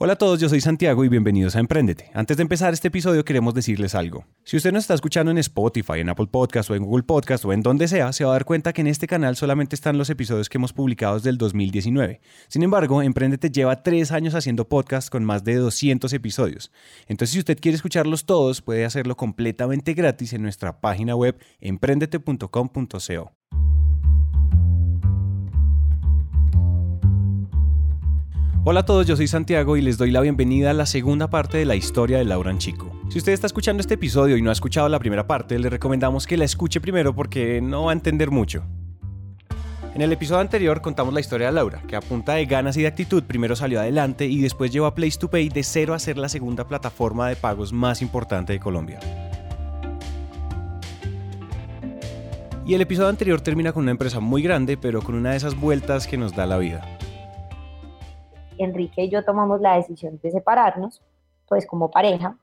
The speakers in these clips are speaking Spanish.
Hola a todos, yo soy Santiago y bienvenidos a Emprendete. Antes de empezar este episodio queremos decirles algo. Si usted nos está escuchando en Spotify, en Apple Podcast o en Google Podcast o en donde sea, se va a dar cuenta que en este canal solamente están los episodios que hemos publicado desde el 2019. Sin embargo, Emprendete lleva tres años haciendo podcast con más de 200 episodios. Entonces, si usted quiere escucharlos todos, puede hacerlo completamente gratis en nuestra página web emprendete.com.co. Hola a todos, yo soy Santiago y les doy la bienvenida a la segunda parte de la historia de Laura Chico. Si usted está escuchando este episodio y no ha escuchado la primera parte, le recomendamos que la escuche primero porque no va a entender mucho. En el episodio anterior contamos la historia de Laura, que a punta de ganas y de actitud primero salió adelante y después llevó a Place to Pay de cero a ser la segunda plataforma de pagos más importante de Colombia. Y el episodio anterior termina con una empresa muy grande, pero con una de esas vueltas que nos da la vida. Enrique y yo tomamos la decisión de separarnos, pues como pareja.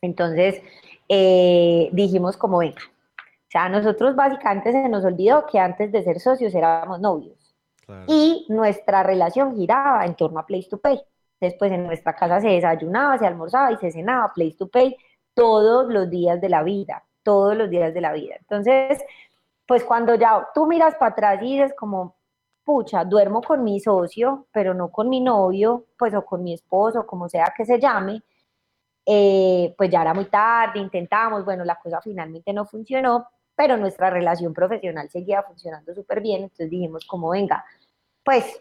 Entonces eh, dijimos como venga, o sea, nosotros básicamente se nos olvidó que antes de ser socios éramos novios. Y nuestra relación giraba en torno a Place to Pay. Después en nuestra casa se desayunaba, se almorzaba y se cenaba Place to Pay todos los días de la vida, todos los días de la vida. Entonces, pues cuando ya tú miras para atrás y dices como, pucha, duermo con mi socio, pero no con mi novio, pues o con mi esposo, como sea que se llame, eh, pues ya era muy tarde, intentamos, bueno, la cosa finalmente no funcionó, pero nuestra relación profesional seguía funcionando súper bien, entonces dijimos como venga, pues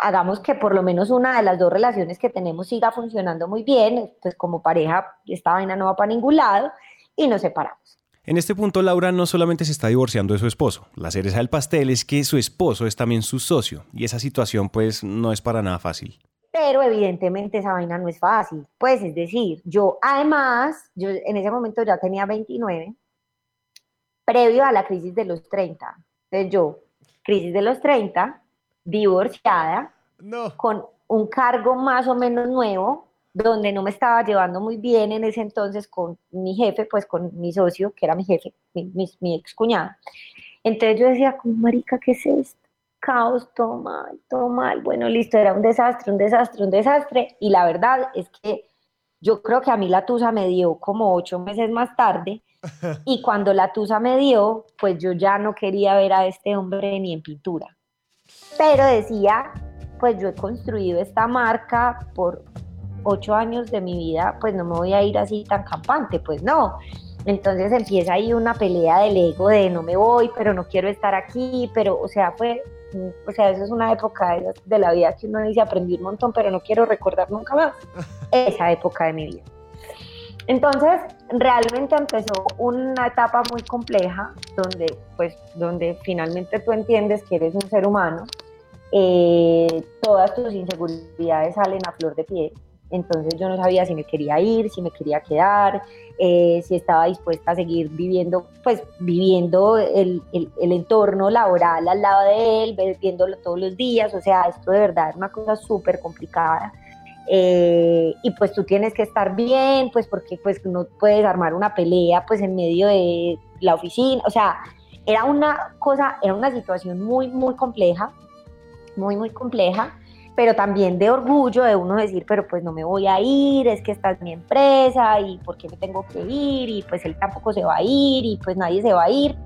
hagamos que por lo menos una de las dos relaciones que tenemos siga funcionando muy bien, pues como pareja esta vaina no va para ningún lado y nos separamos. En este punto, Laura no solamente se está divorciando de su esposo, la cereza del pastel es que su esposo es también su socio, y esa situación pues no es para nada fácil. Pero evidentemente esa vaina no es fácil. Pues es decir, yo además, yo en ese momento ya tenía 29, previo a la crisis de los 30. Entonces yo, crisis de los 30, divorciada, con un cargo más o menos nuevo, donde no me estaba llevando muy bien en ese entonces con mi jefe, pues con mi socio, que era mi jefe, mi, ex cuñada. Entonces yo decía, como marica, ¿qué es esto? Caos, todo mal, todo mal. Bueno, listo, era un desastre, un desastre, un desastre. Y la verdad es que yo creo que a mí la tusa me dio como ocho meses más tarde. Y cuando la tusa me dio, pues yo ya no quería ver a este hombre ni en pintura. Pero decía, pues yo he construido esta marca por ocho años de mi vida, pues no me voy a ir así tan campante, pues no. Entonces empieza ahí una pelea del ego de no me voy, pero no quiero estar aquí, pero, o sea, fue, mm, o sea, eso es una época de, la vida que uno dice aprendí un montón, pero no quiero recordar nunca más esa época de mi vida. Entonces, realmente empezó una etapa muy compleja, donde, pues, donde finalmente tú entiendes que eres un ser humano, eh, todas tus inseguridades salen a flor de piel, entonces yo no sabía si me quería ir, si me quería quedar, eh, si estaba dispuesta a seguir viviendo, pues viviendo el, el, entorno laboral al lado de él, viéndolo todos los días, o sea, esto de verdad es una cosa súper complicada. Eh, y pues tú tienes que estar bien, pues porque pues no puedes armar una pelea pues en medio de la oficina, o sea, era una cosa, era una situación muy, muy compleja, muy, muy compleja pero también de orgullo de uno decir, pero pues no me voy a ir, es que esta es mi empresa y por qué me tengo que ir y pues él tampoco se va a ir y pues nadie se va a ir.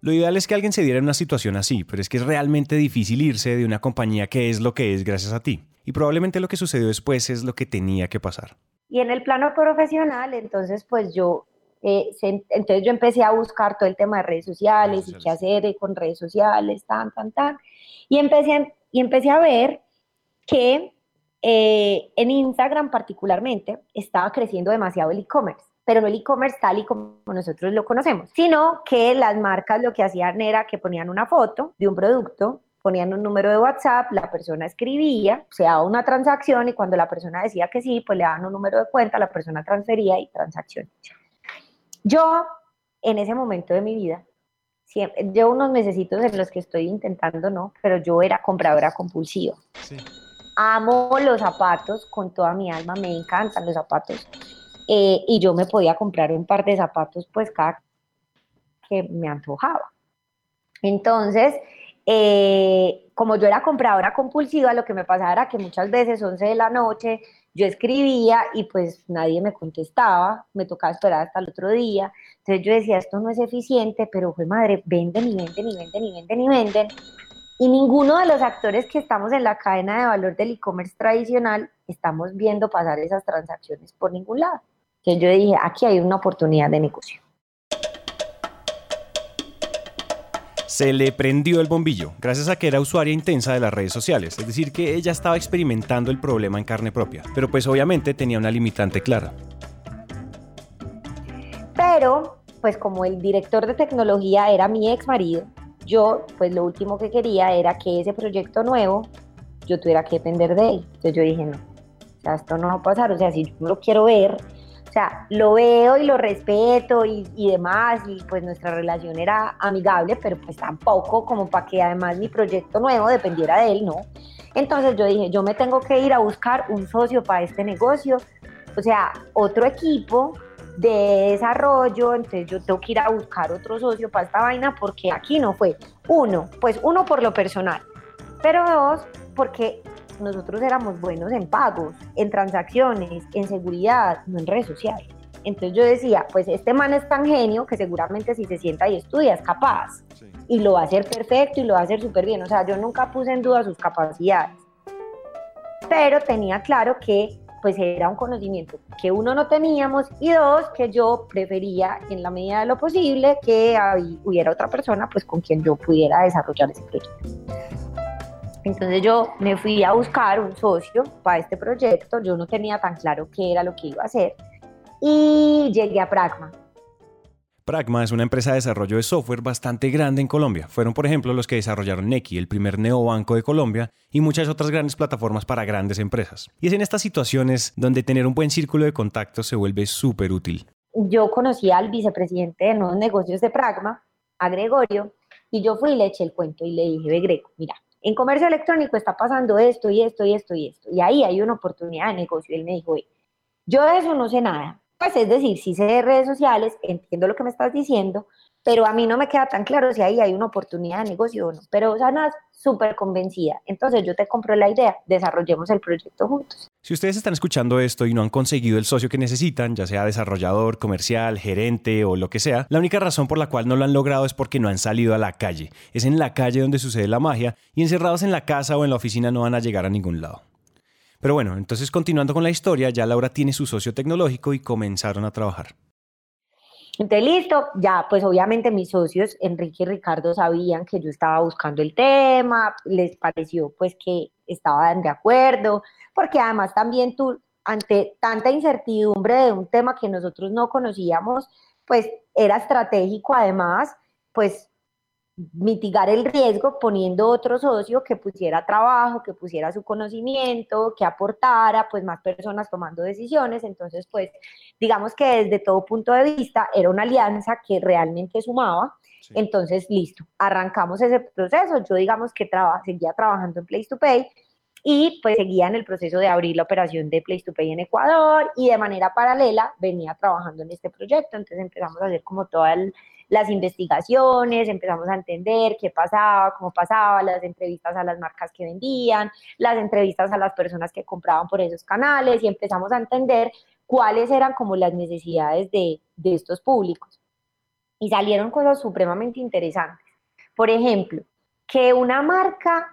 Lo ideal es que alguien se diera en una situación así, pero es que es realmente difícil irse de una compañía que es lo que es gracias a ti. Y probablemente lo que sucedió después es lo que tenía que pasar. Y en el plano profesional, entonces pues yo eh, entonces yo empecé a buscar todo el tema de redes sociales y qué hacer con redes sociales, tan, tan, tan. Y empecé, y empecé a ver que eh, en Instagram particularmente estaba creciendo demasiado el e-commerce, pero no el e-commerce tal y como nosotros lo conocemos, sino que las marcas lo que hacían era que ponían una foto de un producto, ponían un número de WhatsApp, la persona escribía, se daba una transacción y cuando la persona decía que sí, pues le daban un número de cuenta, la persona transfería y transacción. Yo, en ese momento de mi vida, siempre, llevo unos necesitos en los que estoy intentando, no, pero yo era compradora compulsiva. Amo los zapatos con toda mi alma, me encantan los zapatos. Eh, y yo me podía comprar un par de zapatos, pues cada que me antojaba. Entonces, eh, como yo era compradora compulsiva, lo que me pasaba era que muchas veces 11 de la noche yo escribía y pues nadie me contestaba, me tocaba esperar hasta el otro día. Entonces yo decía, esto no es eficiente, pero fue madre, venden y venden y venden y venden y venden. Y ninguno de los actores que estamos en la cadena de valor del e-commerce tradicional estamos viendo pasar esas transacciones por ningún lado. Entonces yo dije, aquí hay una oportunidad de negocio. Se le prendió el bombillo, gracias a que era usuaria intensa de las redes sociales, es decir, que ella estaba experimentando el problema en carne propia, pero pues obviamente tenía una limitante clara. Pero, pues como el director de tecnología era mi ex marido, yo pues lo último que quería era que ese proyecto nuevo yo tuviera que depender de él. Entonces yo dije, no, esto no va a pasar, o sea, si yo lo quiero ver, o sea, lo veo y lo respeto y, demás, y pues nuestra relación era amigable, pero pues tampoco como para que además mi proyecto nuevo dependiera de él, ¿no? Entonces yo dije, yo me tengo que ir a buscar un socio para este negocio, o sea, otro equipo de desarrollo, entonces yo tengo que ir a buscar otro socio para esta vaina porque aquí no fue. Uno, pues uno por lo personal, pero dos, porque nosotros éramos buenos en pagos, en transacciones, en seguridad, no en redes sociales. Entonces yo decía, pues este man es tan genio que seguramente si se sienta y estudia es capaz. Y lo va a hacer perfecto y lo va a hacer súper bien. O sea, yo nunca puse en duda sus capacidades. Pero tenía claro que pues era un conocimiento que uno no teníamos y dos, que yo prefería en la medida de lo posible que hubiera otra persona pues con quien yo pudiera desarrollar ese proyecto. Entonces yo me fui a buscar un socio para este proyecto, yo no tenía tan claro qué era lo que iba a hacer y llegué a Pragma. Pragma es una empresa de desarrollo de software bastante grande en Colombia. Fueron, por ejemplo, los que desarrollaron Neki, el primer neobanco de Colombia, y muchas otras grandes plataformas para grandes empresas. Y es en estas situaciones donde tener un buen círculo de contactos se vuelve súper útil. Yo conocí al vicepresidente de nuevos negocios de Pragma, a Gregorio, y yo fui y le eché el cuento y le dije, ve Grego, mira, en comercio electrónico está pasando esto y esto y esto y esto. Y ahí hay una oportunidad de negocio. Y él me dijo, yo de eso no sé nada. Pues es decir, sí sé de redes sociales, entiendo lo que me estás diciendo, pero a mí no me queda tan claro si ahí hay una oportunidad de negocio o no. Pero Sana súper convencida. Entonces yo te compro la idea, desarrollemos el proyecto juntos. Si ustedes están escuchando esto y no han conseguido el socio que necesitan, ya sea desarrollador, comercial, gerente o lo que sea, la única razón por la cual no lo han logrado es porque no han salido a la calle. Es en la calle donde sucede la magia y encerrados en la casa o en la oficina no van a llegar a ningún lado. Pero bueno, entonces continuando con la historia, ya Laura tiene su socio tecnológico y comenzaron a trabajar. Entonces, listo, ya pues obviamente mis socios, Enrique y Ricardo, sabían que yo estaba buscando el tema, les pareció pues que estaban de acuerdo, porque además también tú, ante tanta incertidumbre de un tema que nosotros no conocíamos, pues era estratégico además, pues mitigar el riesgo poniendo otro socio que pusiera trabajo, que pusiera su conocimiento, que aportara pues más personas tomando decisiones. Entonces, pues digamos que desde todo punto de vista era una alianza que realmente sumaba. Entonces, listo, arrancamos ese proceso. Yo digamos que seguía trabajando en Place to Pay y pues seguía en el proceso de abrir la operación de Place to Pay en Ecuador y de manera paralela venía trabajando en este proyecto. Entonces empezamos a hacer como toda el las investigaciones, empezamos a entender qué pasaba, cómo pasaba, las entrevistas a las marcas que vendían, las entrevistas a las personas que compraban por esos canales y empezamos a entender cuáles eran como las necesidades de, de estos públicos. Y salieron cosas supremamente interesantes. Por ejemplo, que una marca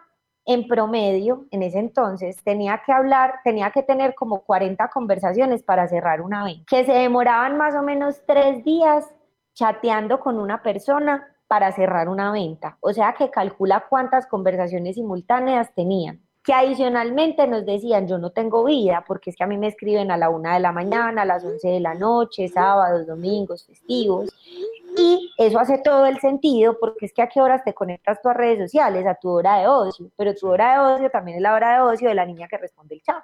en promedio, en ese entonces, tenía que hablar, tenía que tener como 40 conversaciones para cerrar una venta, que se demoraban más o menos tres días chateando con una persona para cerrar una venta. O sea que calcula cuántas conversaciones simultáneas tenían. Que adicionalmente nos decían, yo no tengo vida, porque es que a mí me escriben a la una de la mañana, a las once de la noche, sábados, domingos, festivos. Y eso hace todo el sentido, porque es que a qué horas te conectas tú a redes sociales, a tu hora de ocio, pero tu hora de ocio también es la hora de ocio de la niña que responde el chat.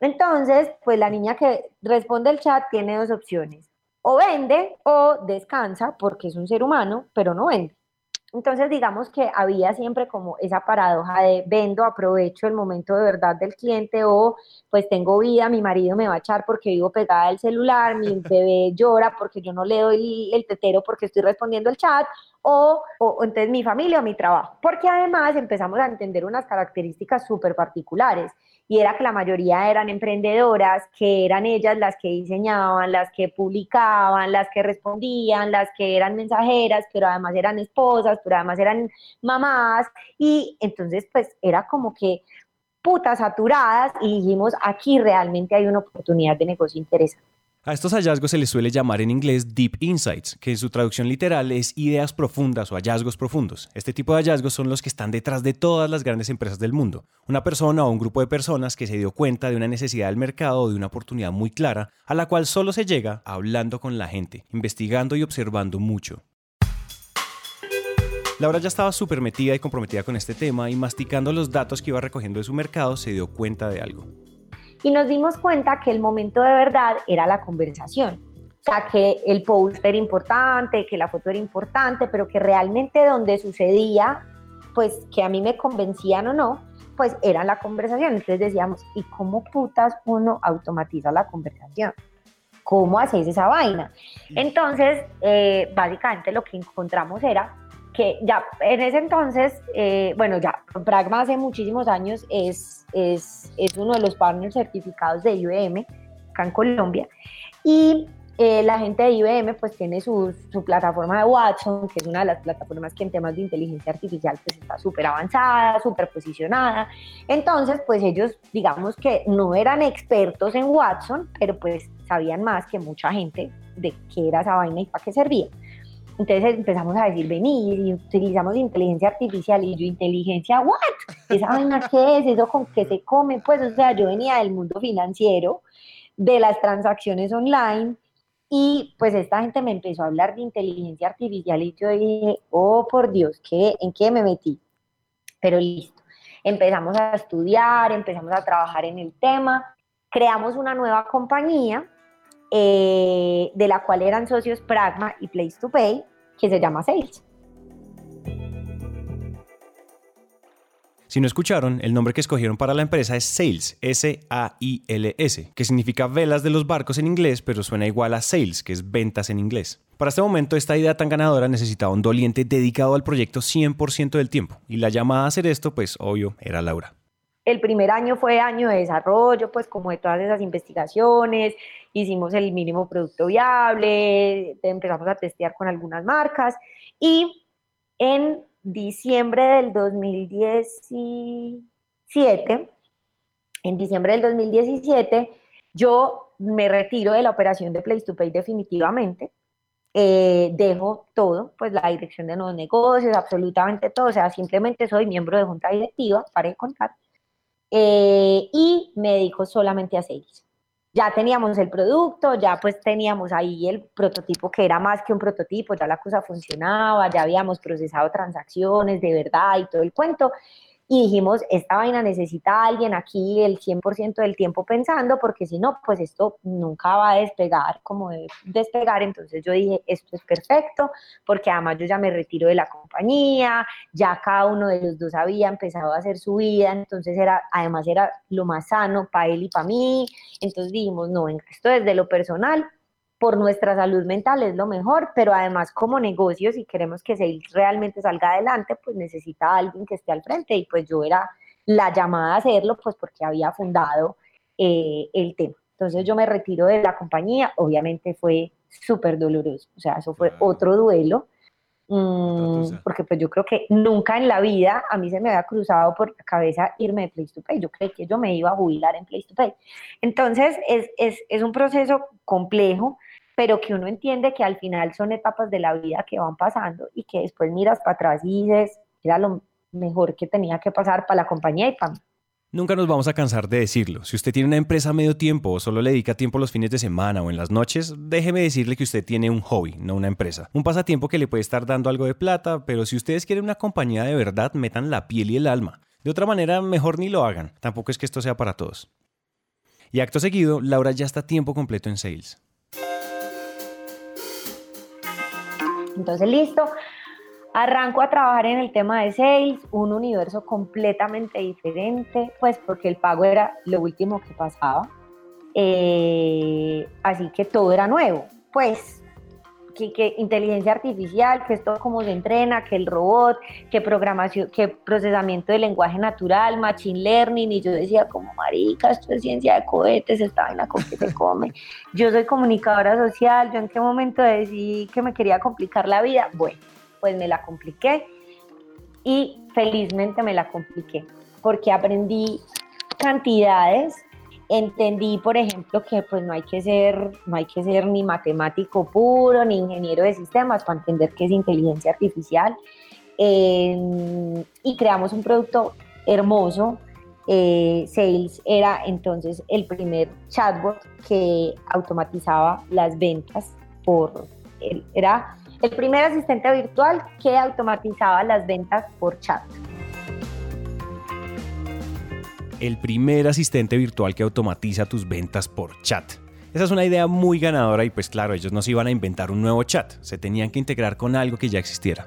Entonces, pues la niña que responde el chat tiene dos opciones o vende o descansa porque es un ser humano, pero no vende. Entonces, digamos que había siempre como esa paradoja de vendo, aprovecho el momento de verdad del cliente o pues tengo vida, mi marido me va a echar porque vivo pegada al celular, mi bebé llora porque yo no le doy el tetero porque estoy respondiendo el chat o, o, entonces mi familia o mi trabajo, porque además empezamos a entender unas características súper particulares y era que la mayoría eran emprendedoras, que eran ellas las que diseñaban, las que publicaban, las que respondían, las que eran mensajeras, pero además eran esposas, pero además eran mamás y entonces pues era como que putas saturadas y dijimos aquí realmente hay una oportunidad de negocio interesante. A estos hallazgos se les suele llamar en inglés Deep Insights, que en su traducción literal es ideas profundas o hallazgos profundos. Este tipo de hallazgos son los que están detrás de todas las grandes empresas del mundo. Una persona o un grupo de personas que se dio cuenta de una necesidad del mercado o de una oportunidad muy clara, a la cual solo se llega hablando con la gente, investigando y observando mucho. Laura ya estaba súper metida y comprometida con este tema y masticando los datos que iba recogiendo de su mercado se dio cuenta de algo y nos dimos cuenta que el momento de verdad era la conversación. O sea, que el post era importante, que la foto era importante, pero que realmente donde sucedía, pues que a mí me convencían o no, pues era la conversación. Entonces decíamos, ¿y cómo putas uno automatiza la conversación? ¿Cómo haces esa vaina? Entonces, eh, básicamente lo que encontramos era que ya en ese entonces, eh, bueno, ya Pragma hace muchísimos años es, es, es, uno de los partners certificados de IBM acá en Colombia. Y eh, la gente de IBM pues tiene su, su, plataforma de Watson, que es una de las plataformas que en temas de inteligencia artificial pues está súper avanzada, súper posicionada. Entonces pues ellos digamos que no eran expertos en Watson, pero pues sabían más que mucha gente de qué era esa vaina y para qué servía. Entonces empezamos a decir, venir y utilizamos inteligencia artificial y yo, inteligencia, ¿what? ¿Esa vaina qué es? ¿Eso con qué se come? Pues, o sea, yo venía del mundo financiero, de las transacciones online y pues esta gente me empezó a hablar de inteligencia artificial y yo dije, oh, por Dios, ¿qué, ¿en qué me metí? Pero listo. Empezamos a estudiar, empezamos a trabajar en el tema, creamos una nueva compañía eh, de la cual eran socios Pragma y Place to Pay, que se llama Sales. Si no escucharon, el nombre que escogieron para la empresa es Sales, S-A-I-L-S, que significa velas de los barcos en inglés, pero suena igual a Sales, que es ventas en inglés. Para este momento, esta idea tan ganadora necesitaba un doliente dedicado al proyecto 100% del tiempo, y la llamada a hacer esto, pues obvio, era Laura. El primer año fue año de desarrollo, pues como de todas esas investigaciones, hicimos el mínimo producto viable, empezamos a testear con algunas marcas y en diciembre del 2017, en diciembre del 2017, yo me retiro de la operación de Place to Pay definitivamente. Eh, dejo todo, pues la dirección de nuevos negocios, absolutamente todo, o sea, simplemente soy miembro de junta directiva, para de contar, eh, y me dedico solamente a sales. Ya teníamos el producto, ya pues teníamos ahí el prototipo que era más que un prototipo, ya la cosa funcionaba, ya habíamos procesado transacciones de verdad y todo el cuento y dijimos, esta vaina necesita a alguien aquí el 100% del tiempo pensando, porque si no, pues esto nunca va a despegar como de despegar. Entonces yo dije, esto es perfecto, porque además yo ya me retiro de la compañía, ya cada uno de los dos había empezado a hacer su vida, entonces era, además era lo más sano para él y para mí. Entonces dijimos, no, venga, esto desde lo personal por nuestra salud mental es lo mejor, pero además como negocio, si queremos que Sales realmente salga adelante, pues necesita alguien que esté al frente y pues yo era la llamada a hacerlo, pues porque había fundado eh, el tema. Entonces yo me retiro de la compañía, obviamente fue súper doloroso, o sea, eso fue otro duelo, mm, porque pues yo creo que nunca en la vida a mí se me había cruzado por la cabeza irme de Place to Pay, yo creí que yo me iba a jubilar en Place to Pay. Entonces es, es, es un proceso complejo, pero que uno entiende que al final son etapas de la vida que van pasando y que después miras para atrás y dices, era lo mejor que tenía que pasar para la compañía y para mí. Nunca nos vamos a cansar de decirlo. Si usted tiene una empresa a medio tiempo o solo le dedica tiempo los fines de semana o en las noches, déjeme decirle que usted tiene un hobby, no una empresa. Un pasatiempo que le puede estar dando algo de plata, pero si ustedes quieren una compañía de verdad, metan la piel y el alma. De otra manera, mejor ni lo hagan. Tampoco es que esto sea para todos. Y acto seguido, Laura ya está tiempo completo en sales. Entonces, listo, arranco a trabajar en el tema de sales, un universo completamente diferente, pues porque el pago era lo último que pasaba. Eh, así que todo era nuevo. Pues que, inteligencia artificial, que esto cómo se entrena, que el robot, que programación, que procesamiento de lenguaje natural, machine learning, y yo decía como marica, esto es ciencia de cohetes, esta vaina con que se come. Yo soy comunicadora social, yo en qué momento decidí que me quería complicar la vida, bueno, pues me la compliqué y felizmente me la compliqué, porque aprendí cantidades entendí, por ejemplo, que pues no hay que ser, no hay que ser ni matemático puro, ni ingeniero de sistemas para entender qué es inteligencia artificial. Eh, y creamos un producto hermoso. Eh, Sales era entonces el primer chatbot que automatizaba las ventas por era el primer asistente virtual que automatizaba las ventas por chat el primer asistente virtual que automatiza tus ventas por chat. Esa es una idea muy ganadora y pues claro, ellos no se iban a inventar un nuevo chat, se tenían que integrar con algo que ya existiera.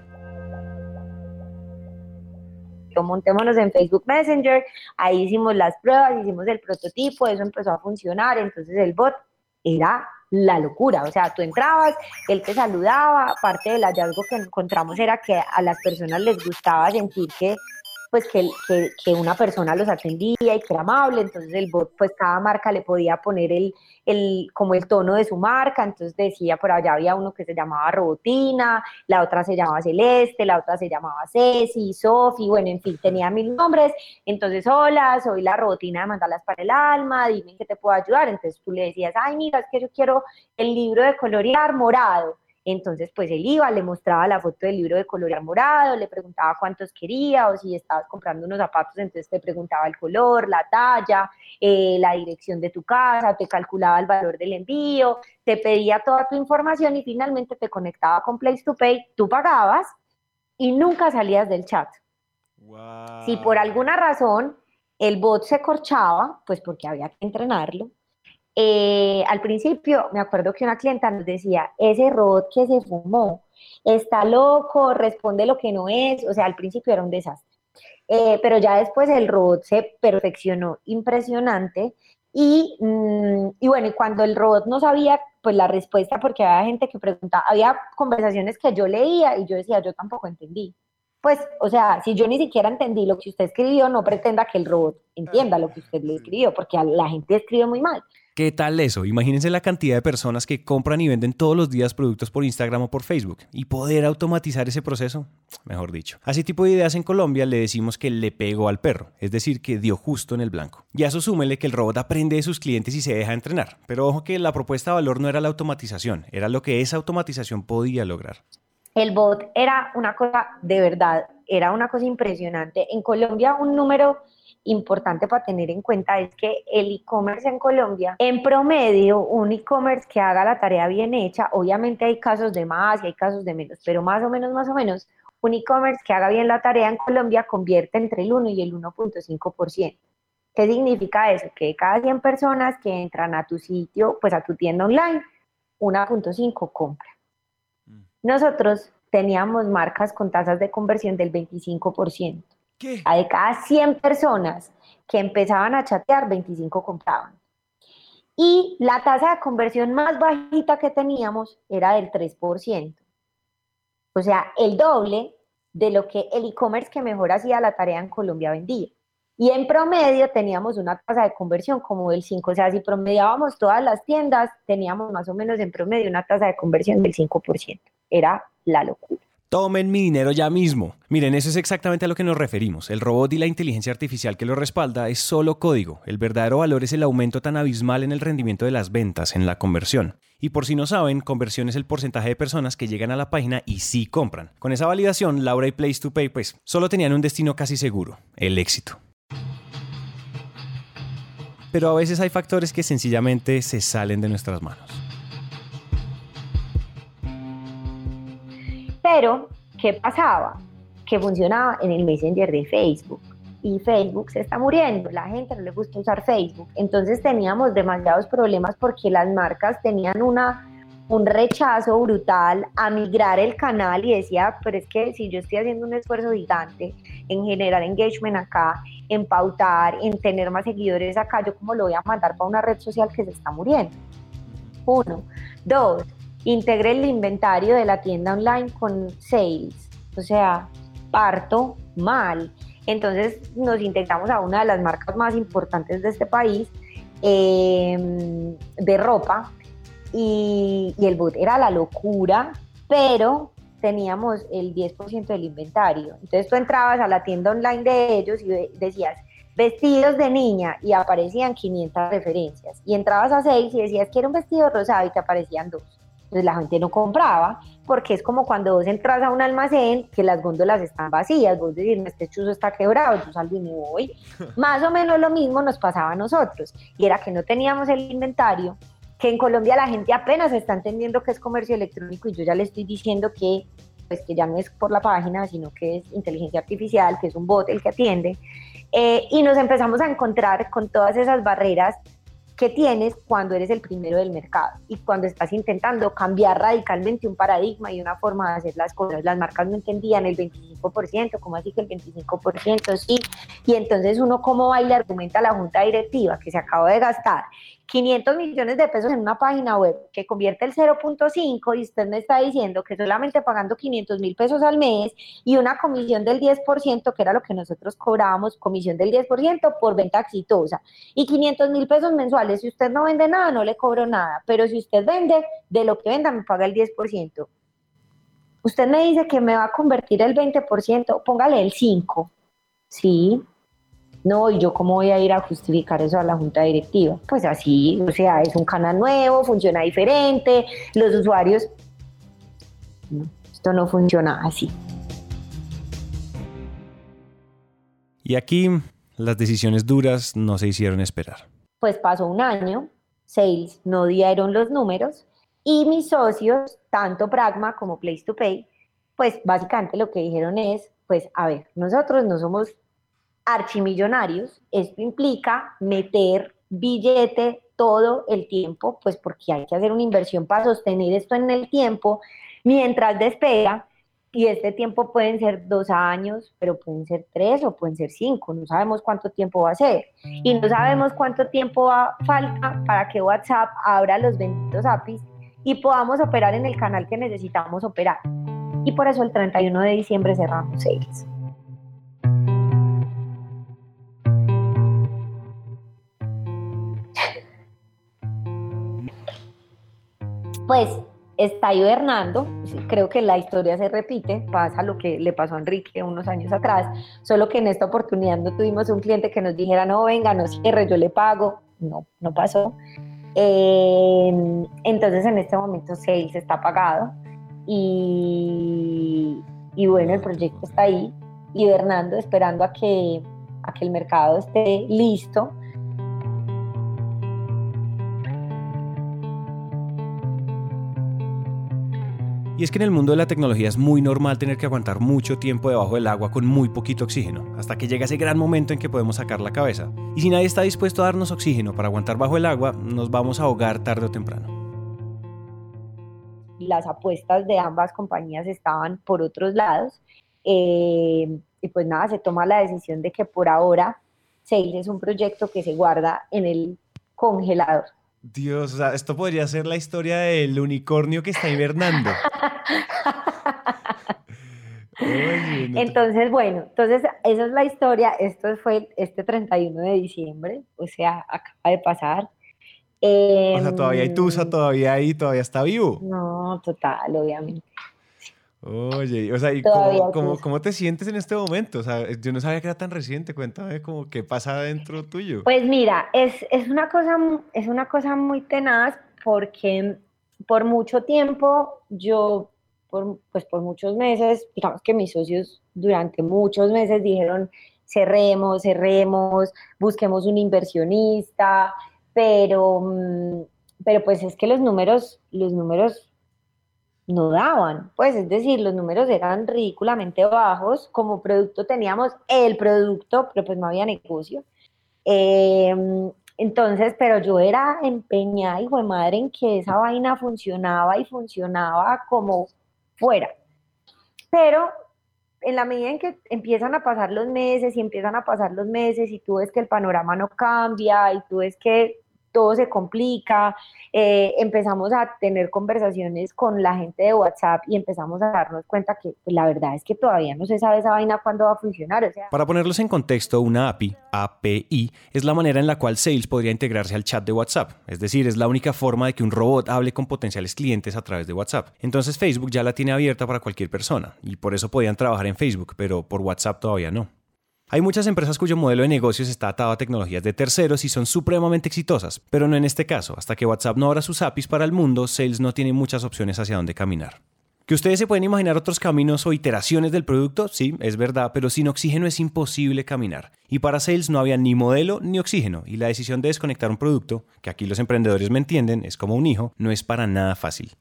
montémonos en Facebook Messenger, ahí hicimos las pruebas, hicimos el prototipo, eso empezó a funcionar, entonces el bot era la locura, o sea, tú entrabas, él te saludaba, parte del hallazgo que encontramos era que a las personas les gustaba sentir que pues que, que, una persona los atendía y que era amable, entonces el bot, pues cada marca le podía poner el, el, como el tono de su marca, entonces decía, por allá había uno que se llamaba Robotina, la otra se llamaba Celeste, la otra se llamaba Ceci, Sofi, bueno, en fin, tenía mil nombres, entonces, hola, soy la Robotina de Mandalas para el Alma, dime que te puedo ayudar, entonces tú le decías, ay, mira, es que yo quiero el libro de colorear morado, entonces, pues él iba, le mostraba la foto del libro de color morado, le preguntaba cuántos quería o si estabas comprando unos zapatos, entonces te preguntaba el color, la talla, eh, la dirección de tu casa, te calculaba el valor del envío, te pedía toda tu información y finalmente te conectaba con Place to Pay, tú pagabas y nunca salías del chat. Si por alguna razón el bot se corchaba, pues porque había que entrenarlo, eh, al principio me acuerdo que una clienta nos decía, ese robot que se fumó está loco, responde lo que no es, o sea, al principio era un desastre. Eh, pero ya después el robot se perfeccionó impresionante y, mm, y, bueno, y cuando el robot no sabía pues la respuesta, porque había gente que preguntaba, había conversaciones que yo leía y yo decía, yo tampoco entendí. Pues, o sea, si yo ni siquiera entendí lo que usted escribió, no pretenda que el robot entienda lo que usted le escribió, porque la gente escribe muy mal. ¿Qué tal eso? Imagínense la cantidad de personas que compran y venden todos los días productos por Instagram o por Facebook y poder automatizar ese proceso, mejor dicho. Así tipo de ideas en Colombia le decimos que le pegó al perro, es decir, que dio justo en el blanco. Y a eso súmele que el robot aprende de sus clientes y se deja entrenar. Pero ojo que la propuesta de valor no era la automatización, era lo que esa automatización podía lograr. El bot era una cosa de verdad, era una cosa impresionante. En Colombia un número importante para tener en cuenta es que el e-commerce en Colombia, en promedio, un e-commerce que haga la tarea bien hecha, obviamente hay casos de más y hay casos de menos, pero más o menos, más o menos, un e-commerce que haga bien la tarea en Colombia convierte entre el 1 y el 1.5%. ¿Qué significa eso? Que cada 100 personas que entran a tu sitio, pues a tu tienda online, 1.5 compra. Mm. Nosotros teníamos marcas con tasas de conversión del 25%. ¿Qué? A de cada 100 personas que empezaban a chatear, 25 compraban. Y la tasa de conversión más bajita que teníamos era del 3%. O sea, el doble de lo que el e-commerce que mejor hacía la tarea en Colombia vendía. Y en promedio teníamos una tasa de conversión como del 5, o sea, si promediábamos todas las tiendas, teníamos más o menos en promedio una tasa de conversión del 5%. Era la locura. Tomen mi dinero ya mismo. Miren, eso es exactamente a lo que nos referimos. El robot y la inteligencia artificial que lo respalda es solo código. El verdadero valor es el aumento tan abismal en el rendimiento de las ventas, en la conversión. Y por si no saben, conversión es el porcentaje de personas que llegan a la página y sí compran. Con esa validación, Laura y Place to Pay pues solo tenían un destino casi seguro, el éxito. Pero a veces hay factores que sencillamente se salen de nuestras manos. Pero, ¿qué pasaba? Que funcionaba en el Messenger de Facebook. Y Facebook se está muriendo, la gente no le gusta usar Facebook. Entonces teníamos demasiados problemas porque las marcas tenían una, un rechazo brutal a migrar el canal y decía, pero es que si yo estoy haciendo un esfuerzo gigante en generar engagement acá, en pautar, en tener más seguidores acá, yo como lo voy a mandar para una red social que se está muriendo. Uno. Dos, integre el inventario de la tienda online con sales. O sea, parto mal. Entonces nos integramos a una de las marcas más importantes de este país em, de ropa y, el bot era la locura, pero teníamos el 10% del inventario. Entonces tú entrabas a la tienda online de ellos y decías vestidos de niña y aparecían 500 referencias. Y entrabas a 6 y decías que era un vestido rosado y te aparecían dos. Entonces la gente no compraba porque es como cuando vos entras a un almacén que las góndolas están vacías, vos decís, este chuzo está quebrado, yo salgo y me voy. Más o menos lo mismo nos pasaba a nosotros y era que no teníamos el inventario que en Colombia la gente apenas está entendiendo que es comercio electrónico y yo ya le estoy diciendo que pues que ya no es por la página, sino que es inteligencia artificial, que es un bot el que atiende, eh, y nos empezamos a encontrar con todas esas barreras que tienes cuando eres el primero del mercado y cuando estás intentando cambiar radicalmente un paradigma y una forma de hacer las cosas. Las marcas no entendían el 25%, ¿cómo así que el 25%? Sí. Y entonces uno cómo va y le argumenta a la junta directiva que se acaba de gastar 500 millones de pesos en una página web que convierte el 0.5 y usted me está diciendo que solamente pagando 500 mil pesos al mes y una comisión del 10%, que era lo que nosotros cobrábamos, comisión del 10% por venta exitosa, y 500 mil pesos mensuales, si usted no vende nada, no le cobro nada, pero si usted vende, de lo que venda me paga el 10%. Usted me dice que me va a convertir el 20%, póngale el 5%. Sí, no, ¿y yo cómo voy a ir a justificar eso a la junta directiva? Pues así, o sea, es un canal nuevo, funciona diferente, los usuarios... esto no funciona así. Y aquí las decisiones duras no se hicieron esperar. Pues pasó un año, Sales no dieron los números y mis socios, tanto Pragma como Place to Pay, pues básicamente lo que dijeron es, pues a ver, nosotros no somos archimillonarios, esto implica meter billete todo el tiempo, pues porque hay que hacer una inversión para sostener esto en el tiempo mientras despega. Y este tiempo pueden ser dos años, pero pueden ser tres o pueden ser cinco. No sabemos cuánto tiempo va a ser. Y no sabemos cuánto tiempo va, falta para que WhatsApp abra los benditos APIs y podamos operar en el canal que necesitamos operar. Y por eso el 31 de diciembre cerramos sales. Pues está hibernando, creo que la historia se repite, pasa lo que le pasó a Enrique unos años atrás, solo que en esta oportunidad no tuvimos un cliente que nos dijera, no, venga, no cierre, yo le pago, no, no pasó. Em, entonces en este momento Sales está pagado y, y, bueno, el proyecto está ahí, hibernando, esperando a que, a que el mercado esté listo Y es que en el mundo de la tecnología es muy normal tener que aguantar mucho tiempo debajo del agua con muy poquito oxígeno, hasta que llega ese gran momento en que podemos sacar la cabeza. Y si nadie está dispuesto a darnos oxígeno para aguantar bajo el agua, nos vamos a ahogar tarde o temprano. Las apuestas de ambas compañías estaban por otros lados. Eh, y pues nada, se toma la decisión de que por ahora Sales es un proyecto que se guarda en el congelador. Dios, o sea, esto podría ser la historia del unicornio que está hibernando. entonces, bueno, entonces esa es la historia. Esto fue este 31 de diciembre, o sea, acaba de pasar. o sea, todavía hay Tusa, em, todavía ahí, todavía está vivo. No, total, obviamente. Oye, o sea, ¿y cómo, cómo, cómo, te sientes en este momento? O sea, yo no sabía que era tan reciente, cuéntame como qué pasa dentro tuyo. Pues mira, es, es, una, cosa, es una cosa muy tenaz porque por mucho tiempo yo, por, pues por muchos meses, digamos que mis socios durante muchos meses dijeron, cerremos, cerremos, busquemos un inversionista, pero, mm, pero pues es que los números, los números no daban, pues es decir, los números eran ridículamente bajos, como producto teníamos el producto, pero pues no había negocio. Em, entonces, pero yo era empeñada, hijo de madre, en que esa vaina funcionaba y funcionaba como fuera. Pero en la medida en que empiezan a pasar los meses y empiezan a pasar los meses y tú ves que el panorama no cambia y tú ves que todo se complica, eh, empezamos a tener conversaciones con la gente de WhatsApp y empezamos a darnos cuenta que pues, la verdad es que todavía no se sabe esa vaina cuándo va a funcionar. Para ponerlos en contexto, una API, API, es la manera en la cual Sales podría integrarse al chat de WhatsApp. Es decir, es la única forma de que un robot hable con potenciales clientes a través de WhatsApp. Entonces Facebook ya la tiene abierta para cualquier persona y por eso podían trabajar en Facebook, pero por WhatsApp todavía no. Hay muchas empresas cuyo modelo de negocios está atado a tecnologías de terceros y son supremamente exitosas, pero no en este caso. Hasta que WhatsApp no abra sus APIs para el mundo, Sales no tiene muchas opciones hacia dónde caminar. ¿Que ustedes se pueden imaginar otros caminos o iteraciones del producto? Sí, es verdad, pero sin oxígeno es imposible caminar. Y para Sales no había ni modelo ni oxígeno, y la decisión de desconectar un producto, que aquí los emprendedores me entienden, es como un hijo, no es para nada fácil.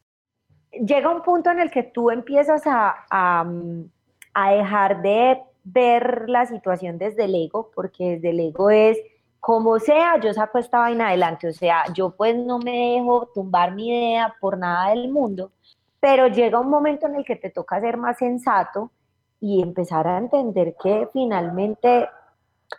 Llega un punto en el que tú empiezas a, a, a dejar de ver la situación desde el ego, porque desde el ego es como sea, yo saco esta vaina adelante, o sea, yo pues no me dejo tumbar mi idea por nada del mundo, pero llega un momento en el que te toca ser más sensato y empezar a entender que finalmente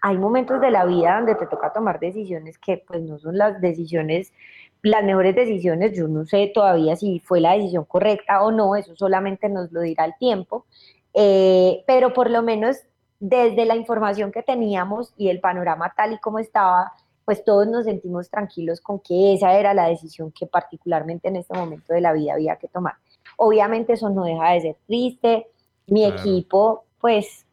hay momentos de la vida donde te toca tomar decisiones que pues no son las decisiones, las mejores decisiones, yo no sé todavía si fue la decisión correcta o no, eso solamente nos lo dirá el tiempo, eh, pero por lo menos desde la información que teníamos y el panorama tal y como estaba, pues todos nos sentimos tranquilos con que esa era la decisión que particularmente en este momento de la vida había que tomar. Obviamente eso no deja de ser triste, mi claro. equipo, pues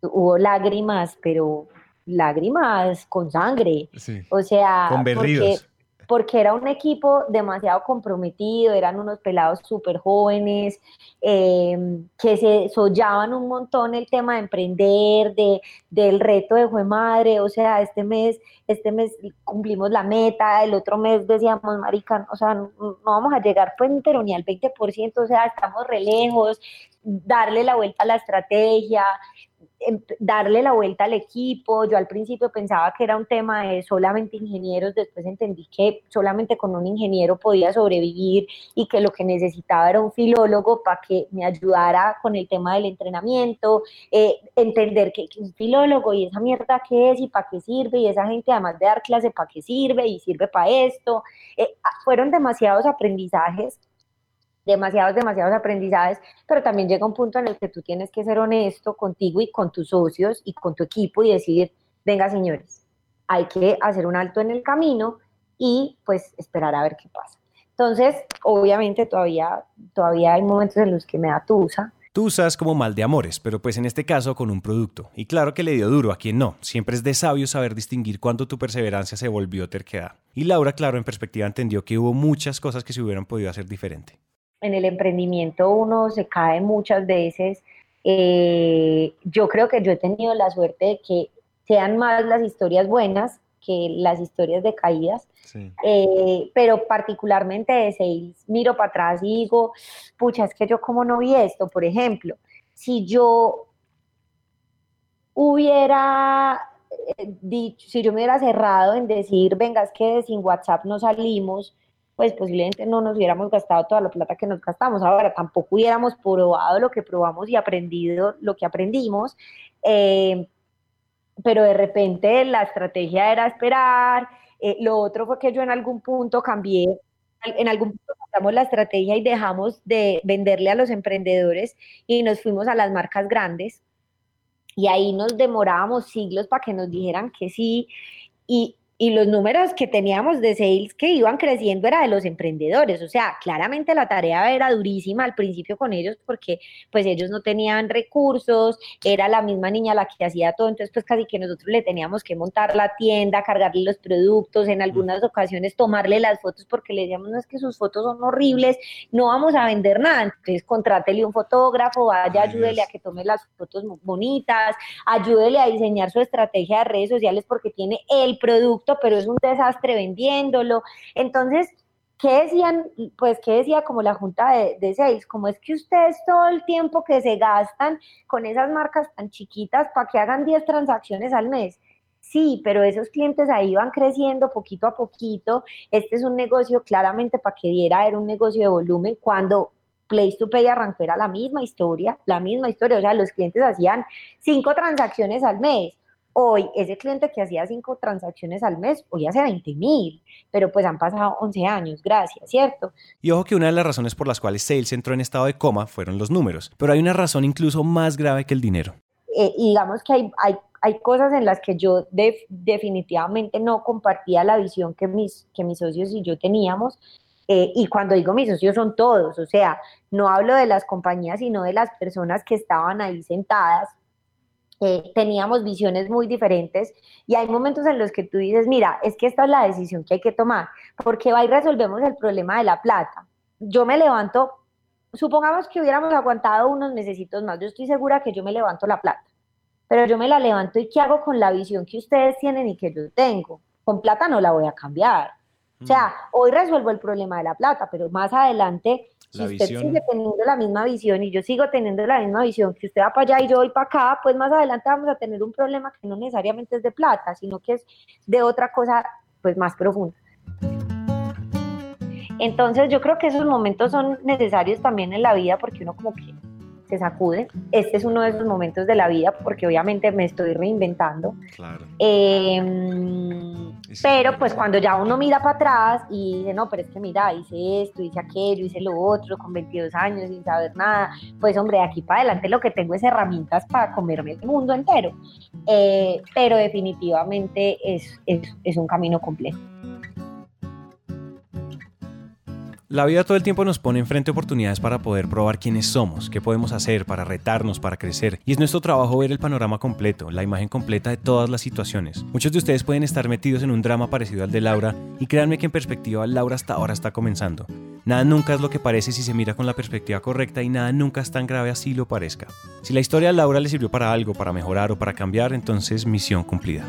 hubo lágrimas, pero lágrimas con sangre, sí. o sea, con berridos. Porque, era un equipo demasiado comprometido, eran unos pelados súper jóvenes, eh, que se sollaban un montón el tema de emprender, de, del reto de Jue Madre, o sea, este mes, este mes cumplimos la meta, el otro mes decíamos, marica, o sea, no, vamos a llegar pues, pero ni al 20%, o sea, estamos re lejos, darle la vuelta a la estrategia, em, darle la vuelta al equipo. Yo al principio pensaba que era un tema de solamente ingenieros, después entendí que solamente con un ingeniero podía sobrevivir y que lo que necesitaba era un filólogo para que me ayudara con el tema del entrenamiento, eh, entender que, que un filólogo y esa mierda qué es y para qué sirve y esa gente además de dar clase para qué sirve y sirve para esto. Eh, fueron demasiados aprendizajes demasiados, demasiados aprendizajes, pero también llega un punto en el que tú tienes que ser honesto contigo y con tus socios y con tu equipo y decir, venga señores, hay que hacer un alto en el camino y pues esperar a ver qué pasa. Entonces, obviamente todavía, todavía hay momentos en los que me da tusa. Tusa es como mal de amores, pero pues en este caso con un producto. Y claro que le dio duro a quien no. Siempre es de sabio saber distinguir cuando tu perseverancia se volvió terquedad. Y Laura, claro, en perspectiva entendió que hubo muchas cosas que se hubieran podido hacer diferente en el emprendimiento uno se cae muchas veces. Eh, yo creo que yo he tenido la suerte de que sean más las historias buenas que las historias de caídas, sí. eh, pero particularmente de sales, miro para atrás y digo, pucha, es que yo como no vi esto, por ejemplo, si yo hubiera eh, dicho, si yo me hubiera cerrado en decir, venga, es que sin WhatsApp no salimos, pues posiblemente no nos hubiéramos gastado toda la plata que nos gastamos. Ahora, tampoco hubiéramos probado lo que probamos y aprendido lo que aprendimos, eh, pero de repente la estrategia era esperar. Eh, lo otro fue que yo en algún punto cambié, en algún punto cambiamos la estrategia y dejamos de venderle a los emprendedores y nos fuimos a las marcas grandes. Y ahí nos demorábamos siglos para que nos dijeran que sí. Y, y los números que teníamos de sales que iban creciendo era de los emprendedores, o sea, claramente la tarea era durísima al principio con ellos porque pues ellos no tenían recursos, era la misma niña la que hacía todo, entonces pues casi que nosotros le teníamos que montar la tienda, cargarle los productos, en algunas ocasiones tomarle las fotos porque le decíamos, no es que sus fotos son horribles, no vamos a vender nada, entonces contrátele un fotógrafo, vaya, ayúdele a que tome las fotos bonitas, ayúdele a diseñar su estrategia de redes sociales porque tiene el producto pero es un desastre vendiéndolo. Entonces, ¿qué decían? Pues, ¿qué decía como la junta de, de sales? Como es que ustedes todo el tiempo que se gastan con esas marcas tan chiquitas para que hagan 10 transacciones al mes. Sí, pero esos clientes ahí van creciendo poquito a poquito. Este es un negocio claramente para que diera, era un negocio de volumen cuando Place to arrancó era la misma historia, la misma historia. O sea, los clientes hacían cinco transacciones al mes Hoy, ese cliente que hacía cinco transacciones al mes, hoy hace 20 mil, pero pues han pasado 11 años, gracias, ¿cierto? Y ojo que una de las razones por las cuales Sales entró en estado de coma fueron los números, pero hay una razón incluso más grave que el dinero. Eh, y digamos que hay, hay, hay, cosas en las que yo definitivamente no compartía la visión que mis, que mis socios y yo teníamos, eh, y cuando digo mis socios son todos, o sea, no hablo de las compañías, sino de las personas que estaban ahí sentadas eh, teníamos visiones muy diferentes y hay momentos en los que tú dices, mira, es que esta es la decisión que hay que tomar, porque va y resolvemos el problema de la plata. Yo me levanto, supongamos que hubiéramos aguantado unos necesitos más, yo estoy segura que yo me levanto la plata, pero yo me la levanto y ¿qué hago con la visión que ustedes tienen y que yo tengo? Con plata no la voy a cambiar. O sea, mm. hoy resuelvo el problema de la plata, pero más adelante si usted sigue teniendo la misma visión y yo sigo teniendo la misma visión, que usted va para allá y yo voy para acá, pues más adelante vamos a tener un problema que no necesariamente es de plata, sino que es de otra cosa pues más profunda. Entonces yo creo que esos momentos son necesarios también en la vida porque uno como que se sacude. Este es uno de esos momentos de la vida porque obviamente me estoy reinventando. Claro. Em, pero pues cuando ya uno mira para atrás y dice, no, pero es que mira, hice esto, hice aquello, hice lo otro con 22 años sin saber nada, pues hombre, de aquí para adelante lo que tengo es herramientas para comerme el mundo entero. Eh, pero definitivamente es, es, es un camino complejo. La vida todo el tiempo nos pone enfrente oportunidades para poder probar quiénes somos, qué podemos hacer, para retarnos, para crecer. Y es nuestro trabajo ver el panorama completo, la imagen completa de todas las situaciones. Muchos de ustedes pueden estar metidos en un drama parecido al de Laura, y créanme que en perspectiva Laura hasta ahora está comenzando. Nada nunca es lo que parece si se mira con la perspectiva correcta y nada nunca es tan grave así lo parezca. Si la historia de Laura le sirvió para algo, para mejorar o para cambiar, entonces misión cumplida.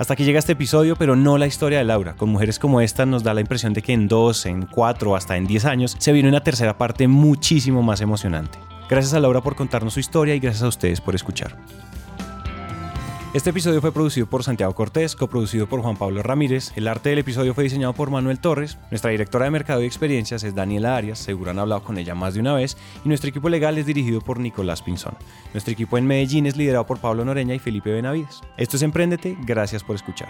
Hasta aquí llega este episodio, pero no la historia de Laura. Con mujeres como esta nos da la impresión de que en dos, en cuatro, hasta en diez años se viene una tercera parte muchísimo más emocionante. Gracias a Laura por contarnos su historia y gracias a ustedes por escuchar. Este episodio fue producido por Santiago Cortés, coproducido por Juan Pablo Ramírez. El arte del episodio fue diseñado por Manuel Torres. Nuestra directora de Mercado y Experiencias es Daniela Arias, seguro han hablado con ella más de una vez. Y nuestro equipo legal es dirigido por Nicolás Pinzón. Nuestro equipo en Medellín es liderado por Pablo Noreña y Felipe Benavides. Esto es Emprendete, gracias por escuchar.